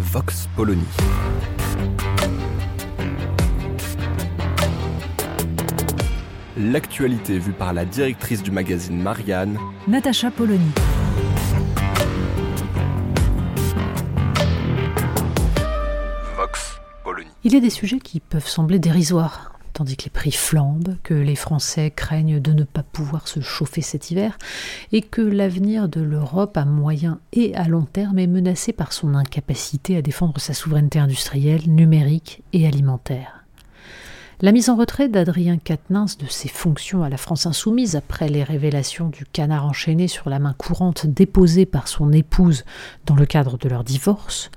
Vox Polony. L'actualité vue par la directrice du magazine Marianne, Natacha Polony. Vox Polony. Il y a des sujets qui peuvent sembler dérisoires, tandis que les prix flambent, que les Français craignent de ne pas pouvoir se chauffer cet hiver, et que l'avenir de l'Europe à moyen et à long terme est menacé par son incapacité à défendre sa souveraineté industrielle, numérique et alimentaire. La mise en retrait d'Adrien Quatennens de ses fonctions à la France insoumise après les révélations du canard enchaîné sur la main courante déposée par son épouse dans le cadre de leur divorce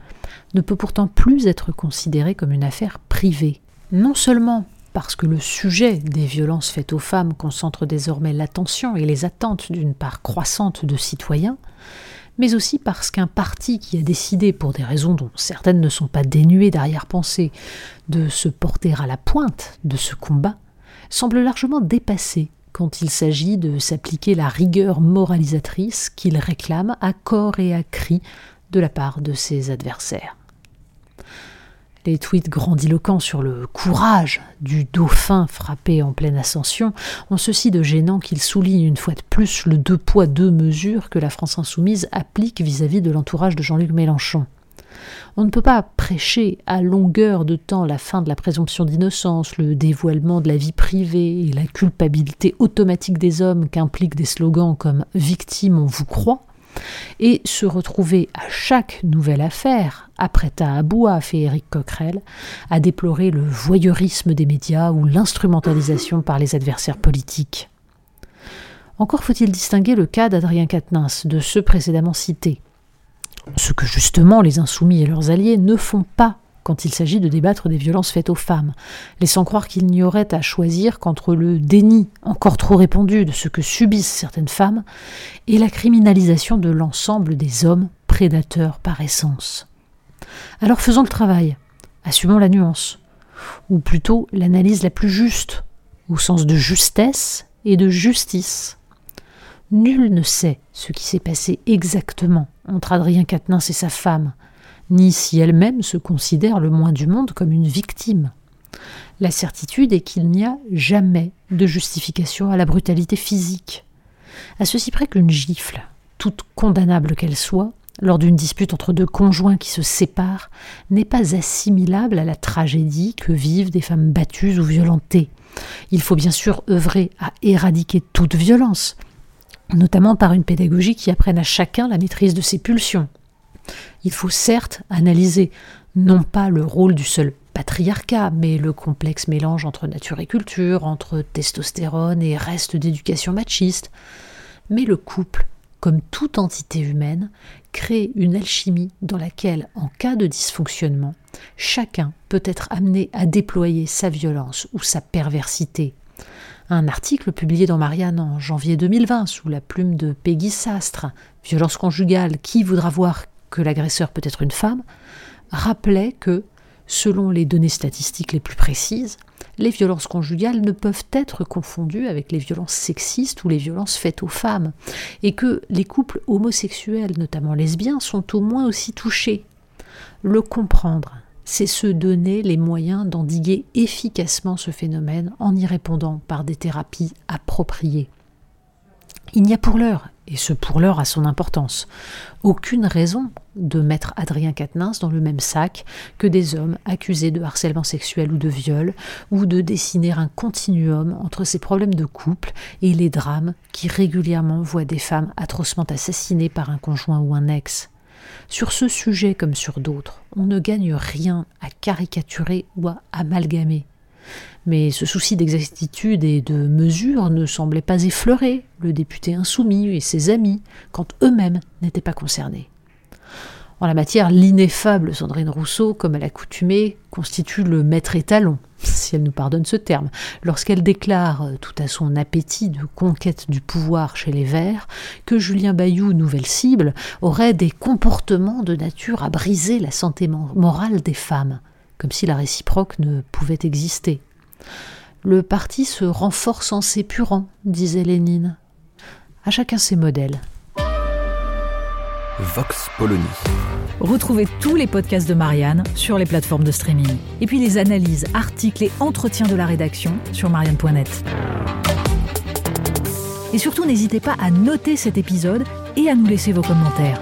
ne peut pourtant plus être considérée comme une affaire privée. Non seulement parce que le sujet des violences faites aux femmes concentre désormais l'attention et les attentes d'une part croissante de citoyens, mais aussi parce qu'un parti qui a décidé, pour des raisons dont certaines ne sont pas dénuées d'arrière-pensée, de se porter à la pointe de ce combat, semble largement dépassé quand il s'agit de s'appliquer la rigueur moralisatrice qu'il réclame à corps et à cri de la part de ses adversaires. Les tweets grandiloquents sur le courage du dauphin frappé en pleine ascension ont ceci de gênant qu'ils soulignent une fois de plus le deux poids deux mesures que la France insoumise applique vis-à-vis de l'entourage de Jean-Luc Mélenchon. On ne peut pas prêcher à longueur de temps la fin de la présomption d'innocence, le dévoilement de la vie privée et la culpabilité automatique des hommes qu'impliquent des slogans comme Victime, on vous croit, et se retrouver à chaque nouvelle affaire, après Tahabouaf et Éric Coquerel, à déplorer le voyeurisme des médias ou l'instrumentalisation par les adversaires politiques. Encore faut-il distinguer le cas d'Adrien Quatennens de ceux précédemment cités, ce que justement les insoumis et leurs alliés ne font pas quand il s'agit de débattre des violences faites aux femmes, laissant croire qu'il n'y aurait à choisir qu'entre le déni encore trop répandu de ce que subissent certaines femmes et la criminalisation de l'ensemble des hommes prédateurs par essence. Alors faisons le travail, assumons la nuance, ou plutôt l'analyse la plus juste, au sens de justesse et de justice. Nul ne sait ce qui s'est passé exactement entre Adrien Quatennens et sa femme, ni si elle-même se considère le moins du monde comme une victime. La certitude est qu'il n'y a jamais de justification à la brutalité physique. À ceci près qu'une gifle, toute condamnable qu'elle soit, lors d'une dispute entre deux conjoints qui se séparent, n'est pas assimilable à la tragédie que vivent des femmes battues ou violentées. Il faut bien sûr œuvrer à éradiquer toute violence, notamment par une pédagogie qui apprenne à chacun la maîtrise de ses pulsions, il faut certes analyser non pas le rôle du seul patriarcat, mais le complexe mélange entre nature et culture, entre testostérone et reste d'éducation machiste. Mais le couple, comme toute entité humaine, crée une alchimie dans laquelle, en cas de dysfonctionnement, chacun peut être amené à déployer sa violence ou sa perversité. Un article publié dans Marianne en janvier 2020 sous la plume de Peggy Sastre, Violence conjugale, qui voudra voir que l'agresseur peut être une femme, rappelait que, selon les données statistiques les plus précises, les violences conjugales ne peuvent être confondues avec les violences sexistes ou les violences faites aux femmes, et que les couples homosexuels, notamment lesbiens, sont au moins aussi touchés. Le comprendre, c'est se donner les moyens d'endiguer efficacement ce phénomène en y répondant par des thérapies appropriées. Il n'y a pour l'heure, et ce pour l'heure a son importance, aucune raison de mettre Adrien Quatennens dans le même sac que des hommes accusés de harcèlement sexuel ou de viol, ou de dessiner un continuum entre ces problèmes de couple et les drames qui régulièrement voient des femmes atrocement assassinées par un conjoint ou un ex. Sur ce sujet comme sur d'autres, on ne gagne rien à caricaturer ou à amalgamer. Mais ce souci d'exactitude et de mesure ne semblait pas effleurer le député insoumis et ses amis, quand eux-mêmes n'étaient pas concernés. En la matière, l'ineffable Sandrine Rousseau, comme à l'accoutumée, constitue le maître étalon, si elle nous pardonne ce terme, lorsqu'elle déclare, tout à son appétit de conquête du pouvoir chez les Verts, que Julien Bayou, nouvelle cible, aurait des comportements de nature à briser la santé morale des femmes, comme si la réciproque ne pouvait exister. Le parti se renforce en s'épurant, disait Lénine. À chacun ses modèles. Vox Polony. Retrouvez tous les podcasts de Marianne sur les plateformes de streaming. Et puis les analyses, articles et entretiens de la rédaction sur marianne.net. Et surtout, n'hésitez pas à noter cet épisode et à nous laisser vos commentaires.